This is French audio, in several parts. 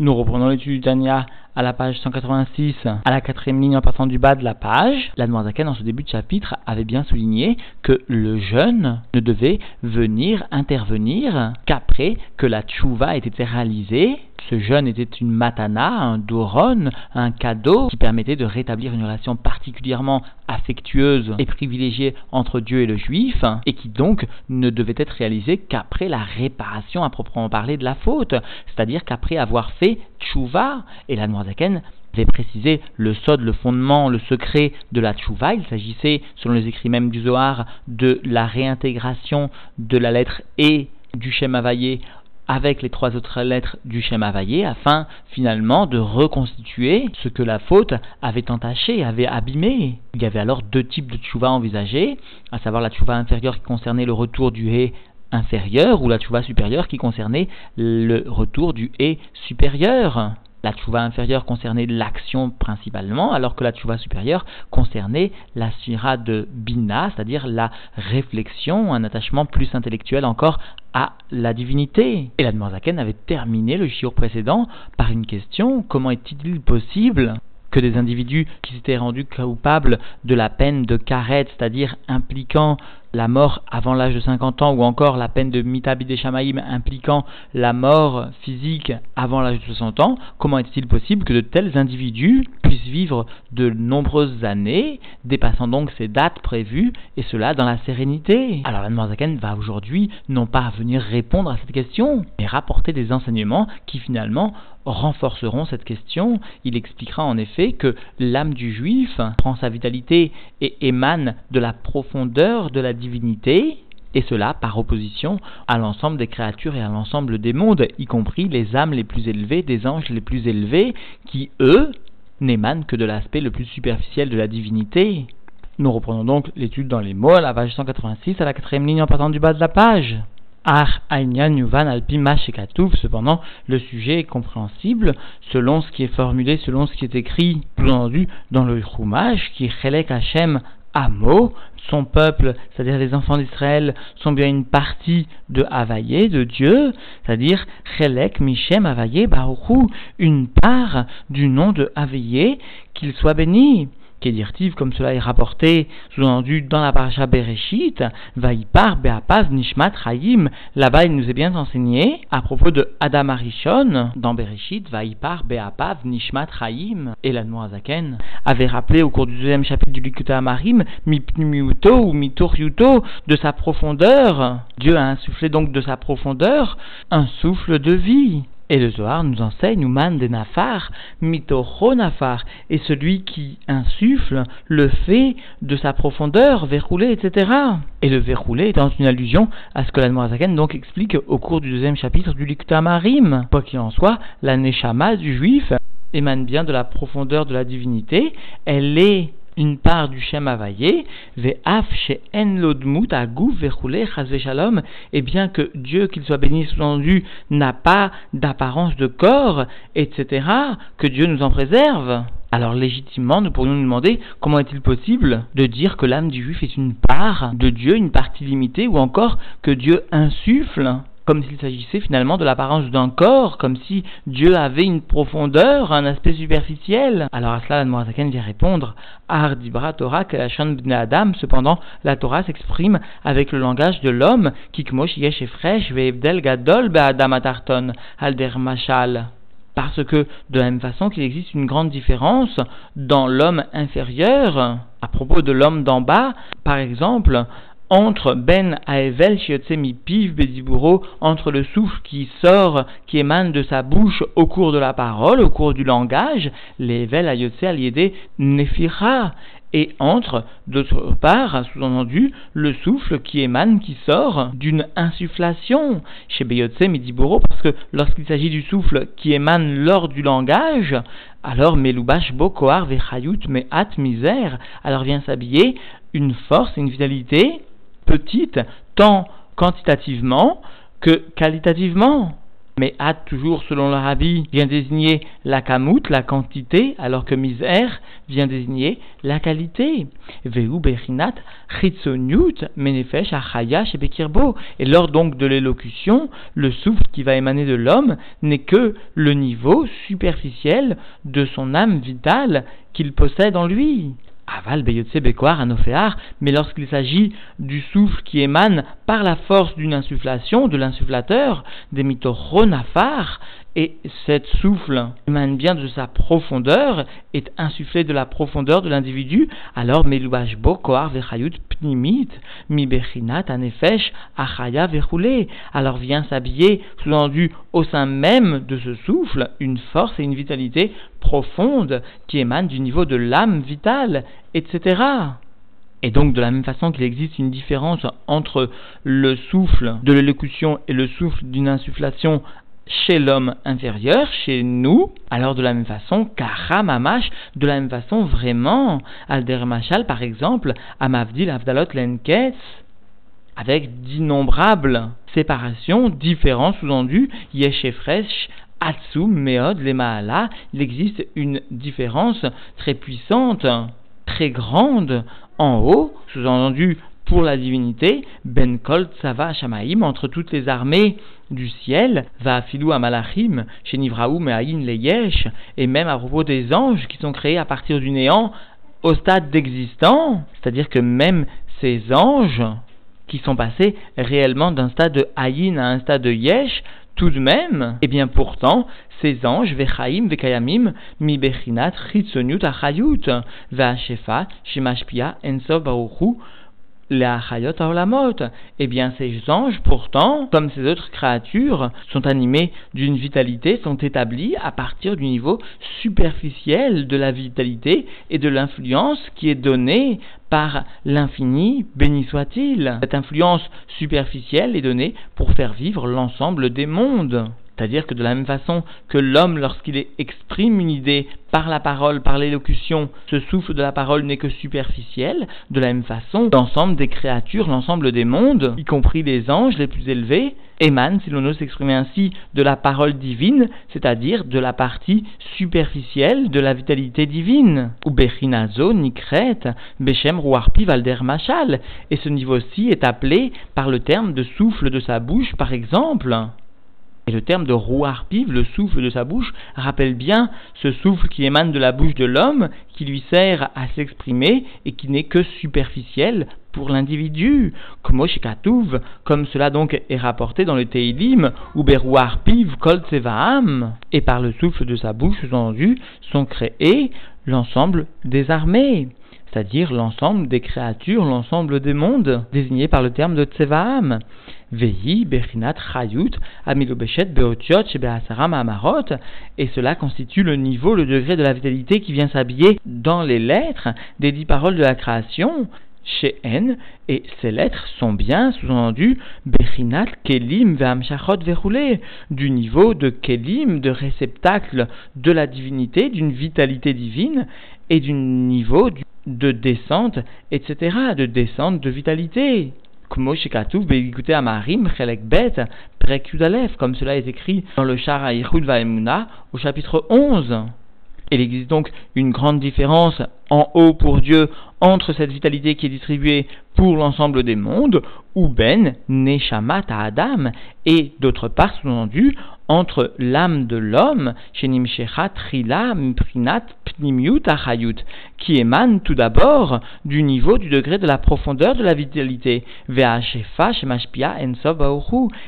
Nous reprenons l'étude du Tania à la page 186, à la quatrième ligne en partant du bas de la page. La Zaken, dans ce début de chapitre, avait bien souligné que le jeûne ne devait venir intervenir qu'après que la tchouva ait été réalisée ce jeûne était une matana, un doron, un cadeau qui permettait de rétablir une relation particulièrement affectueuse et privilégiée entre Dieu et le juif, et qui donc ne devait être réalisé qu'après la réparation à proprement parler de la faute, c'est-à-dire qu'après avoir fait tchouva, et la Noirzaken avait précisé le sod, le fondement, le secret de la tchouva. Il s'agissait, selon les écrits même du Zohar, de la réintégration de la lettre E du Shem Havayé avec les trois autres lettres du Shem Havayé afin finalement de reconstituer ce que la faute avait entaché, avait abîmé. Il y avait alors deux types de tchouva envisagés, à savoir la tchouva inférieure qui concernait le retour du hé inférieur ou la tchouva supérieure qui concernait le retour du hé supérieur. La tchouva inférieure concernait l'action principalement, alors que la tchouva supérieure concernait la sphira de Bina, c'est-à-dire la réflexion, un attachement plus intellectuel encore à la divinité. Et la Zaken avait terminé le shiur précédent par une question comment est-il possible que des individus qui s'étaient rendus coupables de la peine de karet, c'est-à-dire impliquant la mort avant l'âge de 50 ans, ou encore la peine de mitabi des shamaïm impliquant la mort physique avant l'âge de 60 ans, comment est-il possible que de tels individus puissent vivre de nombreuses années, dépassant donc ces dates prévues, et cela dans la sérénité? Alors la Zaken va aujourd'hui non pas venir répondre à cette question, mais rapporter des enseignements qui finalement renforceront cette question. Il expliquera en effet que l'âme du juif prend sa vitalité et émane de la profondeur de la divinité, et cela par opposition à l'ensemble des créatures et à l'ensemble des mondes, y compris les âmes les plus élevées, des anges les plus élevés, qui, eux, n'émanent que de l'aspect le plus superficiel de la divinité. Nous reprenons donc l'étude dans les mots à la page 186 à la quatrième ligne en partant du bas de la page. Ar cependant, le sujet est compréhensible selon ce qui est formulé, selon ce qui est écrit, entendu dans le Chumash, qui est Chelek Hashem Amo, son peuple, c'est-à-dire les enfants d'Israël, sont bien une partie de Havaïe, de Dieu, c'est-à-dire Chelek Mishem Havaïe Baruchu, une part du nom de Havaïe, qu'il soit béni. Kedirtiv, comme cela est rapporté, sous-entendu dans la paracha Bereshit, Vaipar Beapaz Nishmat Chaim. Là-bas, il nous est bien enseigné à propos de Adam Arishon, dans Bereshit, Vaipar Beapaz Nishmat Chaim. Et la Zaken avait rappelé au cours du deuxième chapitre du Likuta Amarim, Mipnimiuto ou Mituriuto, de sa profondeur. Dieu a insufflé donc de sa profondeur un souffle de vie. Et le Zohar nous enseigne, man de Nafar, Nafar, et celui qui insuffle le fait de sa profondeur, verroulé, etc. Et le verroulé étant une allusion à ce que l'Admorazaken donc explique au cours du deuxième chapitre du Likta Marim. Quoi qu'il en soit, la Neshama du juif émane bien de la profondeur de la divinité, elle est une part du Shem shalom, et bien que Dieu, qu'il soit béni, sous-entendu, n'a pas d'apparence de corps, etc., que Dieu nous en préserve. Alors légitimement, nous pourrions nous demander comment est-il possible de dire que l'âme du juif est une part de Dieu, une partie limitée, ou encore que Dieu insuffle comme s'il s'agissait finalement de l'apparence d'un corps, comme si Dieu avait une profondeur, un aspect superficiel. Alors à cela, la vient répondre Ardibra Torah bne Adam. Cependant, la Torah s'exprime avec le langage de l'homme, Kikmosh yesh efresh ve'evdel gadol Adam atarton alder machal parce que de la même façon qu'il existe une grande différence dans l'homme inférieur, à propos de l'homme d'en bas, par exemple, entre Ben Aevel Shiotsemi Piv Beziburo, entre le souffle qui sort, qui émane de sa bouche au cours de la parole, au cours du langage, l'Evel Ayotse Aliede Nefira, et entre, d'autre part, sous-entendu, le souffle qui émane, qui sort d'une insufflation chez Beyotse Mediboro, parce que lorsqu'il s'agit du souffle qui émane lors du langage, alors Melubash Bokoar Vechayut Mehat Misère, alors vient s'habiller une force, une vitalité, petite, tant quantitativement que qualitativement. Mais Ad, toujours selon le rabbi, vient désigner la kamout, la quantité, alors que miser vient désigner la qualité. Veu menefesh. Et lors donc de l'élocution, le souffle qui va émaner de l'homme n'est que le niveau superficiel de son âme vitale qu'il possède en lui. Aval mais lorsqu'il s'agit du souffle qui émane par la force d'une insufflation, de l'insufflateur, des mitochronafar, et cette souffle émane bien de sa profondeur, est insufflé de la profondeur de l'individu, alors vechayut pnimit, mi anefesh achaya verroulé. Alors vient s'habiller, sous-entendu au sein même de ce souffle, une force et une vitalité profonde qui émanent du niveau de l'âme vitale, etc. Et donc, de la même façon qu'il existe une différence entre le souffle de l'élocution et le souffle d'une insufflation chez l'homme inférieur, chez nous, alors de la même façon, Karamamash, de la même façon, vraiment, Alder Machal, par exemple, Amavdil Avdalot Lenkes, avec d'innombrables séparations, différents sous-endus, Yeshefresh, Atsum, Meod, Lemaala, il existe une différence très puissante, très grande, en haut, sous-entendu pour la divinité, Ben Kol Tsava Shamaim, entre toutes les armées du ciel, va filou à Malachim, chez Nivraoum et Aïn Leyesh, et même à propos des anges qui sont créés à partir du néant au stade d'existant, c'est-à-dire que même ces anges qui sont passés réellement d'un stade de Aïn à un stade de Yesh, tout de même, et eh bien pourtant, ces anges, Vechaim, Vekayamim, Mi Bechinat, Achayut, Ve'ashefa, Shemashpia, Enso, Baruchu, la Olamot. Eh bien, ces anges, pourtant, comme ces autres créatures, sont animés d'une vitalité, sont établis à partir du niveau superficiel de la vitalité et de l'influence qui est donnée par l'infini, béni soit-il. Cette influence superficielle est donnée pour faire vivre l'ensemble des mondes. C'est-à-dire que de la même façon que l'homme, lorsqu'il exprime une idée par la parole, par l'élocution, ce souffle de la parole n'est que superficiel, de la même façon, l'ensemble des créatures, l'ensemble des mondes, y compris les anges les plus élevés, émanent, si l'on ose s'exprimer ainsi, de la parole divine, c'est-à-dire de la partie superficielle de la vitalité divine. Ou Bechinazo, Nikret, Bechem, Ruarpi, Valder, Machal. Et ce niveau-ci est appelé par le terme de souffle de sa bouche, par exemple. Et le terme de rouarpiv, le souffle de sa bouche, rappelle bien ce souffle qui émane de la bouche de l'homme, qui lui sert à s'exprimer et qui n'est que superficiel pour l'individu. Comme comme cela donc est rapporté dans le Teilim, ou Berouarpiv kol Et par le souffle de sa bouche, entendu, sont créés l'ensemble des armées c'est-à-dire l'ensemble des créatures, l'ensemble des mondes, désignés par le terme de Tsevaam. Vehi, Bechinat, Chayut, Amilobeshet, Beotiot, Shebeasaram, Amarot, et cela constitue le niveau, le degré de la vitalité qui vient s'habiller dans les lettres des dix paroles de la création, chez et ces lettres sont bien sous-entendues Bechinat, Kelim, Veamshachot, Verroulé, du niveau de Kelim, de réceptacle de la divinité, d'une vitalité divine, et du niveau de descente, etc., de descente de vitalité. Comme cela est écrit dans le Shara Vaemuna au chapitre 11. Il existe donc une grande différence en haut pour Dieu entre cette vitalité qui est distribuée pour l'ensemble des mondes, ou ben neshamat à Adam, et d'autre part, sous-entendu, entre l'âme de l'homme, shenim trila mprinat pnimiut achayut, qui émane tout d'abord du niveau, du degré de la profondeur de la vitalité, ve'ashefa shemashpia ensov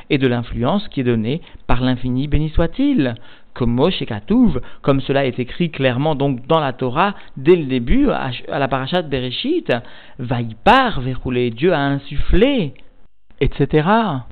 et de l'influence qui est donnée par l'infini, béni soit-il comme Moshe Katouv, comme cela est écrit clairement donc dans la Torah dès le début, à, la parachat Bereshit, va y part, verrouler, Dieu a insufflé, etc.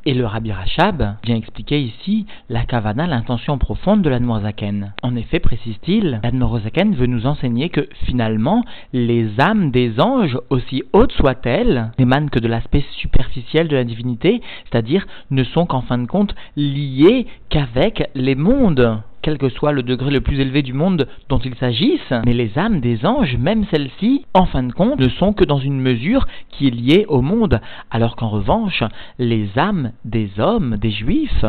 Et le Rabbi Rachab vient expliquer ici la kavana, l'intention profonde de l'Admorazaken. En effet, précise-t-il, l'Admorazaken veut nous enseigner que finalement, les âmes des anges, aussi hautes soient-elles, n'émanent que de l'aspect superficiel de la divinité, c'est-à-dire ne sont qu'en fin de compte liées qu'avec les mondes quel que soit le degré le plus élevé du monde dont il s'agisse, mais les âmes des anges, même celles-ci, en fin de compte, ne sont que dans une mesure qui est liée au monde, alors qu'en revanche, les âmes des hommes, des juifs,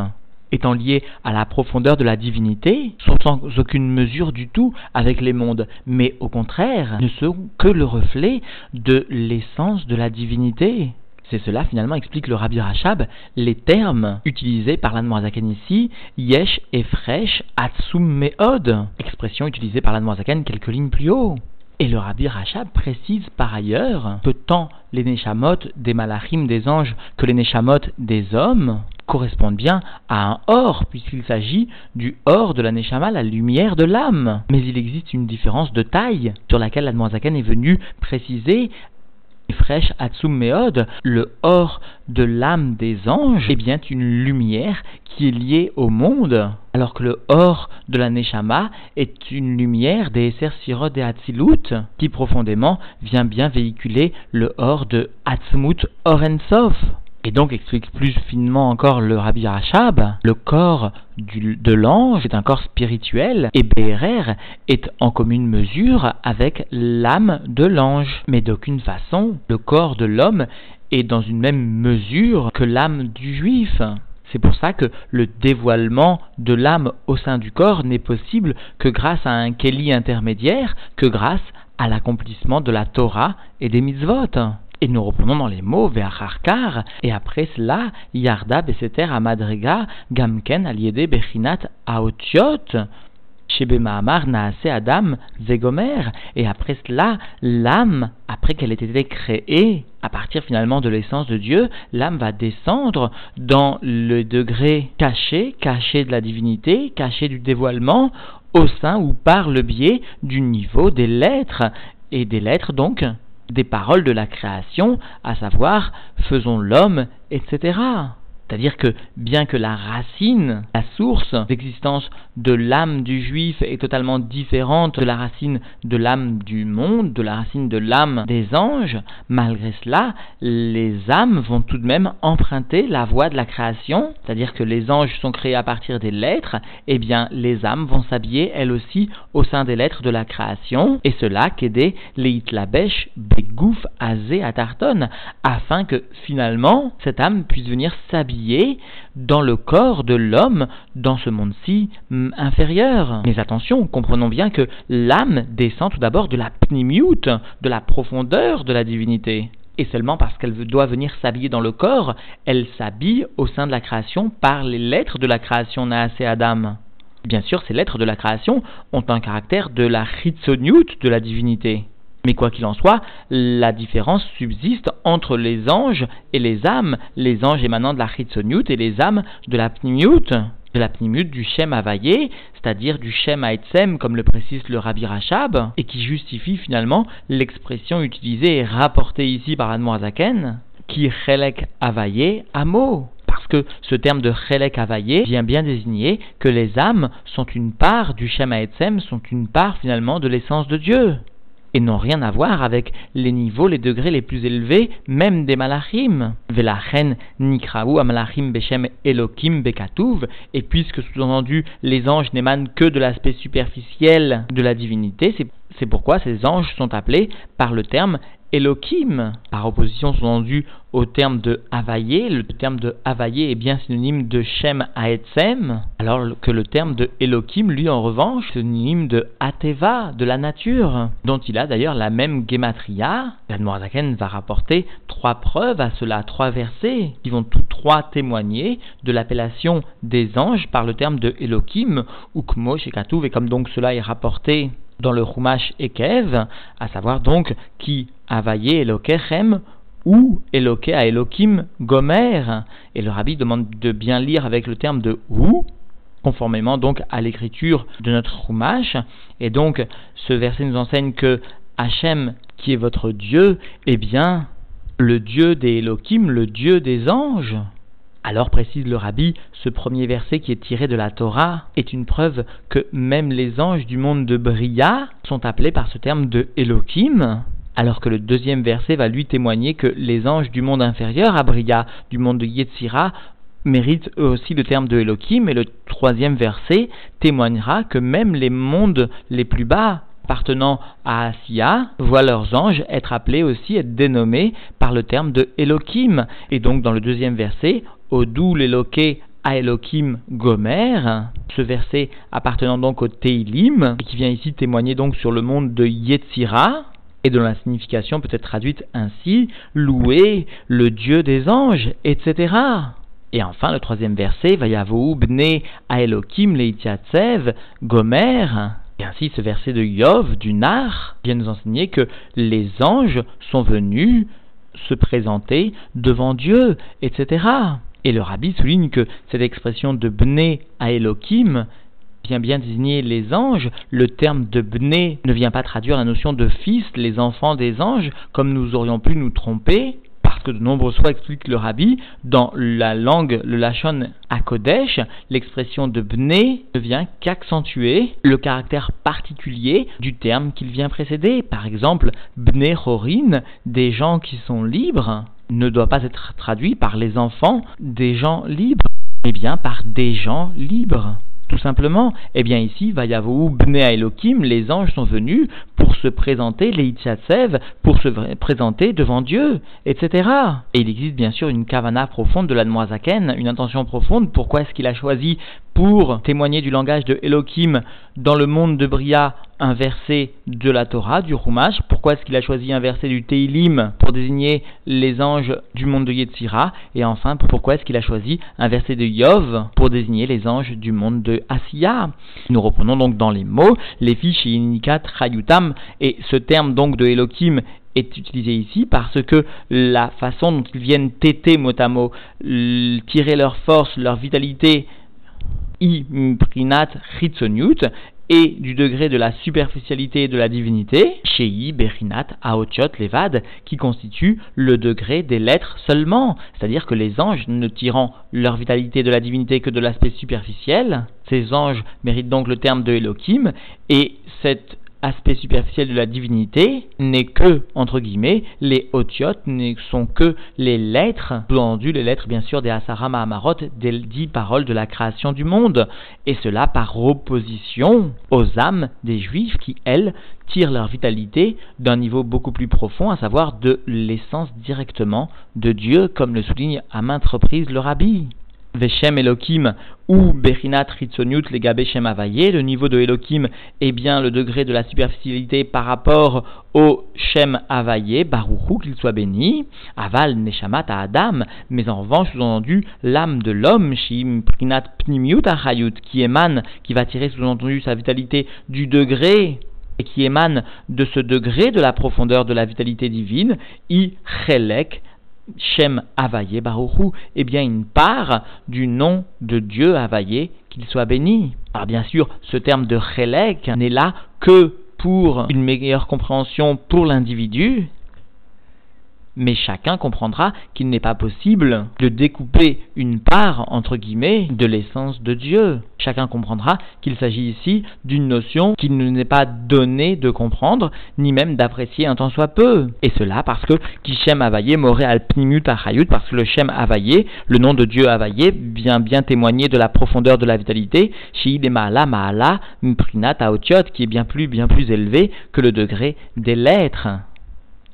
étant liés à la profondeur de la divinité, sont sans aucune mesure du tout avec les mondes, mais au contraire ne sont que le reflet de l'essence de la divinité. C'est cela finalement explique le Rabbi Rachab les termes utilisés par l'Anmoazaken ici, yesh et fresh atsum meod, expression utilisée par l'Anmoazaken quelques lignes plus haut. Et le Rabbi Rachab précise par ailleurs que tant les Neshamot des Malachim des anges que les Neshamot des hommes correspondent bien à un or, puisqu'il s'agit du or de la Neshama, la lumière de l'âme. Mais il existe une différence de taille sur laquelle l'Admoazaken est venu préciser fraîche Atsum le or de l'âme des anges, est bien une lumière qui est liée au monde, alors que le or de la Neshama est une lumière des Esser et Atzilut, qui profondément vient bien véhiculer le or de Atzmut Orensov. Et donc explique plus finement encore le Rabbi Rachab, le corps de l'ange est un corps spirituel et BRR est en commune mesure avec l'âme de l'ange. Mais d'aucune façon, le corps de l'homme est dans une même mesure que l'âme du juif. C'est pour ça que le dévoilement de l'âme au sein du corps n'est possible que grâce à un Keli intermédiaire, que grâce à l'accomplissement de la Torah et des mitzvot. Et nous reprenons dans les mots Ve'acharkar, et après cela, Yarda Beseter Amadrega Gamken Aliede Bechinat Aotiot. Mahamar Naase Adam Zegomer, et après cela, l'âme, après qu'elle ait été créée, à partir finalement de l'essence de Dieu, l'âme va descendre dans le degré caché, caché de la divinité, caché du dévoilement, au sein ou par le biais du niveau des lettres, et des lettres donc des paroles de la création, à savoir faisons l'homme, etc. C'est-à-dire que bien que la racine, la source d'existence de l'âme du juif est totalement différente de la racine de l'âme du monde, de la racine de l'âme des anges, malgré cela, les âmes vont tout de même emprunter la voie de la création, c'est-à-dire que les anges sont créés à partir des lettres, et eh bien les âmes vont s'habiller elles aussi au sein des lettres de la création, et cela qu'aider les itlabesh begouf azé atarton, afin que finalement cette âme puisse venir s'habiller dans le corps de l'homme dans ce monde-ci inférieur. Mais attention, comprenons bien que l'âme descend tout d'abord de la pnimiut, de la profondeur de la divinité. Et seulement parce qu'elle doit venir s'habiller dans le corps, elle s'habille au sein de la création par les lettres de la création Naasé Adam. Bien sûr, ces lettres de la création ont un caractère de la chitzoniut de la divinité. Mais quoi qu'il en soit, la différence subsiste entre les anges et les âmes, les anges émanant de la Chitzoniut et les âmes de la Pnimiut, de la Pnimiut du Shem Havayé, c'est-à-dire du Shem Haetzem, comme le précise le Rabbi Rachab, et qui justifie finalement l'expression utilisée et rapportée ici par Admoazaken, qui Chelek Havayé Amo. Parce que ce terme de Chelek Havayé vient bien désigner que les âmes sont une part du Shem Haetzem, sont une part finalement de l'essence de Dieu et n'ont rien à voir avec les niveaux, les degrés les plus élevés, même des malachim. Velachen nikraou amalachim beshem elokim bekatuv, et puisque sous-entendu les anges n'émanent que de l'aspect superficiel de la divinité, c'est pourquoi ces anges sont appelés par le terme Elohim, par opposition sous-entendu au terme de Havaye, le terme de Havaye est bien synonyme de Shem Haetzem, alors que le terme de Elohim, lui en revanche, est synonyme de Ateva, de la nature, dont il a d'ailleurs la même gematria. L'Admorazaken va rapporter trois preuves à cela, trois versets, qui vont tous trois témoigner de l'appellation des anges par le terme de Elohim, ou Kmo Shekatuv, et comme donc cela est rapporté dans le Chumash Ekev, à savoir donc qui Avaye Elokechem ou Eloke à Elokim Gomer. Et le rabbi demande de bien lire avec le terme de ou, conformément donc à l'écriture de notre Chumash. Et donc ce verset nous enseigne que Hachem, qui est votre Dieu, est bien le Dieu des Elohim, le Dieu des anges. Alors précise le rabbi, ce premier verset qui est tiré de la Torah est une preuve que même les anges du monde de Bria sont appelés par ce terme de Elohim, alors que le deuxième verset va lui témoigner que les anges du monde inférieur à Bria, du monde de Yetzira, méritent eux aussi le terme de Elohim, et le troisième verset témoignera que même les mondes les plus bas, appartenant à Asiya voient leurs anges être appelés aussi, être dénommés par le terme de Elohim. Et donc dans le deuxième verset, Odou l'éloqué à Elohim Gomer, ce verset appartenant donc au Teilim, qui vient ici témoigner donc sur le monde de Yetzira, et dont la signification peut être traduite ainsi, louer le Dieu des anges, etc. Et enfin, le troisième verset, Vayavou bne a Elohim leitiatsev Gomer, et ainsi ce verset de Yov, du Nar, vient nous enseigner que les anges sont venus se présenter devant Dieu, etc. Et le rabbi souligne que cette expression de Bné à Vient bien désigner les anges. Le terme de Bné ne vient pas traduire la notion de fils, les enfants des anges, comme nous aurions pu nous tromper parce que de nombreux fois explique le rabbi, dans la langue, le lachon à Kodesh, l'expression de bné ne vient qu'accentuer le caractère particulier du terme qu'il vient précéder. Par exemple, bné chorin, des gens qui sont libres, ne doit pas être traduit par les enfants des gens libres, mais bien par des gens libres tout simplement. Eh bien ici, Vayavou Bnei Elohim, les anges sont venus pour se présenter, les Itzatsev, pour se présenter devant Dieu, etc. Et il existe bien sûr une kavana profonde de la Noazaken, une intention profonde. Pourquoi est-ce qu'il a choisi pour témoigner du langage de Elohim dans le monde de Bria un verset de la Torah, du Rumash. Pourquoi est-ce qu'il a choisi un verset du Teilim pour désigner les anges du monde de Yetzira Et enfin, pourquoi est-ce qu'il a choisi un verset de Yov pour désigner les anges du monde de Asiya? Nous reprenons donc dans les mots. Les fiches Inikat Chayutam et ce terme donc de Elohim est utilisé ici parce que la façon dont ils viennent téter mot à mot, tirer leur force, leur vitalité, et du degré de la superficialité de la divinité, Shei Berinat Aotiot Levad, qui constitue le degré des lettres seulement, c'est-à-dire que les anges ne tirant leur vitalité de la divinité que de l'aspect superficiel, ces anges méritent donc le terme de Elohim, et cette aspect superficiel de la divinité n'est que, entre guillemets, les otiotes ne sont que les lettres, sous-entendu les lettres bien sûr des Asarama Amarot, des dix paroles de la création du monde, et cela par opposition aux âmes des juifs qui, elles, tirent leur vitalité d'un niveau beaucoup plus profond, à savoir de l'essence directement de Dieu, comme le souligne à maintes reprises le rabbi. Veshem Elohim ou Berinat Ritzoniut les Gabeshem Avaye, le niveau de Elohim est bien le degré de la superficialité par rapport au Shem Avaye, Baruchou, qu'il soit béni, Aval Neshamat à Adam, mais en revanche, sous-entendu, l'âme de l'homme, Shim Prinat Pnimiut Achayut, qui émane, qui va tirer sous-entendu sa vitalité du degré et qui émane de ce degré de la profondeur de la vitalité divine, I Chelek, Shem Avaye Baruchu est bien une part du nom de Dieu Avaye, qu'il soit béni. Alors bien sûr, ce terme de Chelek n'est là que pour une meilleure compréhension pour l'individu, mais chacun comprendra qu'il n'est pas possible de découper une part, entre guillemets, de l'essence de Dieu. Chacun comprendra qu'il s'agit ici d'une notion qu'il ne n'est pas donné de comprendre, ni même d'apprécier un tant soit peu. Et cela parce que Kishem Moré parce que le Shem le nom de Dieu Avaye, vient bien témoigner de la profondeur de la vitalité, Maala Maala Mprinat qui est bien plus, bien plus élevé que le degré des lettres.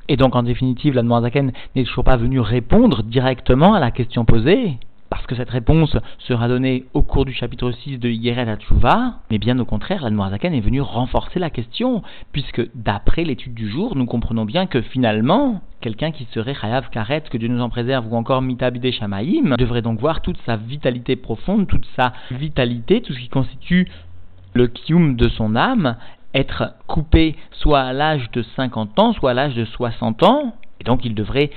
Et donc, en définitive, la Zaken n'est toujours pas venue répondre directement à la question posée, parce que cette réponse sera donnée au cours du chapitre 6 de Yeret Hatshuva, mais bien au contraire, la Zaken est venue renforcer la question, puisque d'après l'étude du jour, nous comprenons bien que finalement, quelqu'un qui serait Chayav Karet, que Dieu nous en préserve, ou encore Mitabide Shamaim, devrait donc voir toute sa vitalité profonde, toute sa vitalité, tout ce qui constitue le kium de son âme, être coupé soit à l'âge de 50 ans, soit à l'âge de 60 ans, et donc il devrait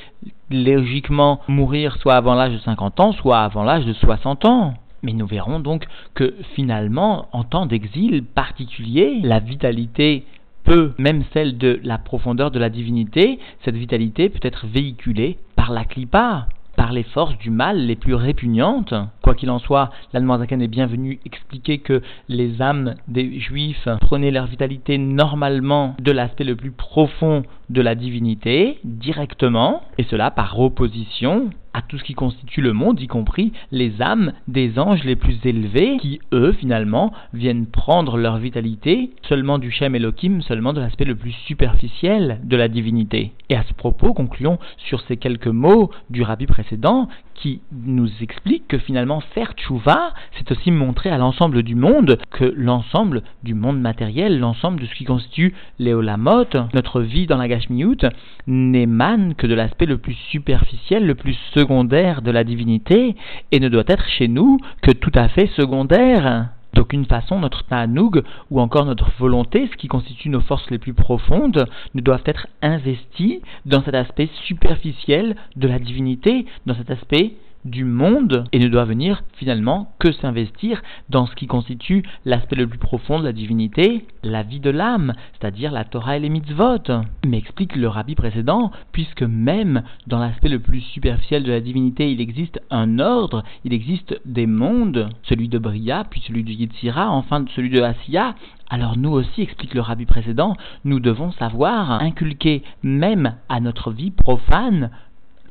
logiquement mourir soit avant l'âge de 50 ans, soit avant l'âge de 60 ans. Mais nous verrons donc que finalement, en temps d'exil particulier, la vitalité peut, même celle de la profondeur de la divinité, cette vitalité peut être véhiculée par la clipa par les forces du mal les plus répugnantes. Quoi qu'il en soit, l'Almanzakan est bienvenu expliquer que les âmes des juifs prenaient leur vitalité normalement de l'aspect le plus profond de la divinité, directement, et cela par opposition à tout ce qui constitue le monde, y compris les âmes des anges les plus élevés, qui eux, finalement, viennent prendre leur vitalité seulement du Shem Elohim, seulement de l'aspect le plus superficiel de la divinité. Et à ce propos, concluons sur ces quelques mots du rabbi précédent qui nous explique que finalement faire tchouva, c'est aussi montrer à l'ensemble du monde que l'ensemble du monde matériel, l'ensemble de ce qui constitue l'éolamot, notre vie dans la gashmiut, n'émane que de l'aspect le plus superficiel, le plus secondaire de la divinité, et ne doit être chez nous que tout à fait secondaire. D'aucune façon, notre ta'anoug ou encore notre volonté, ce qui constitue nos forces les plus profondes, ne doivent être investis dans cet aspect superficiel de la divinité, dans cet aspect du monde et ne doit venir finalement que s'investir dans ce qui constitue l'aspect le plus profond de la divinité, la vie de l'âme, c'est-à-dire la Torah et les mitzvot. Mais explique le rabbi précédent, puisque même dans l'aspect le plus superficiel de la divinité, il existe un ordre, il existe des mondes, celui de Bria, puis celui de Yitzira, enfin celui de Asiya, alors nous aussi, explique le rabbi précédent, nous devons savoir inculquer même à notre vie profane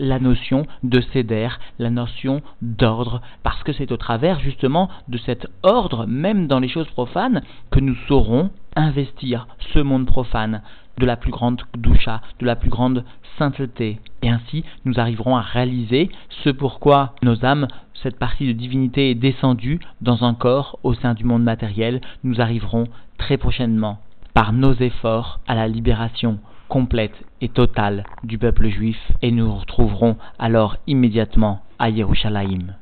la notion de céder, la notion d'ordre, parce que c'est au travers justement de cet ordre, même dans les choses profanes, que nous saurons investir ce monde profane de la plus grande doucha, de la plus grande sainteté. Et ainsi, nous arriverons à réaliser ce pourquoi nos âmes, cette partie de divinité est descendue dans un corps au sein du monde matériel, nous arriverons très prochainement, par nos efforts, à la libération complète et totale du peuple juif et nous retrouverons alors immédiatement à Yerushalayim.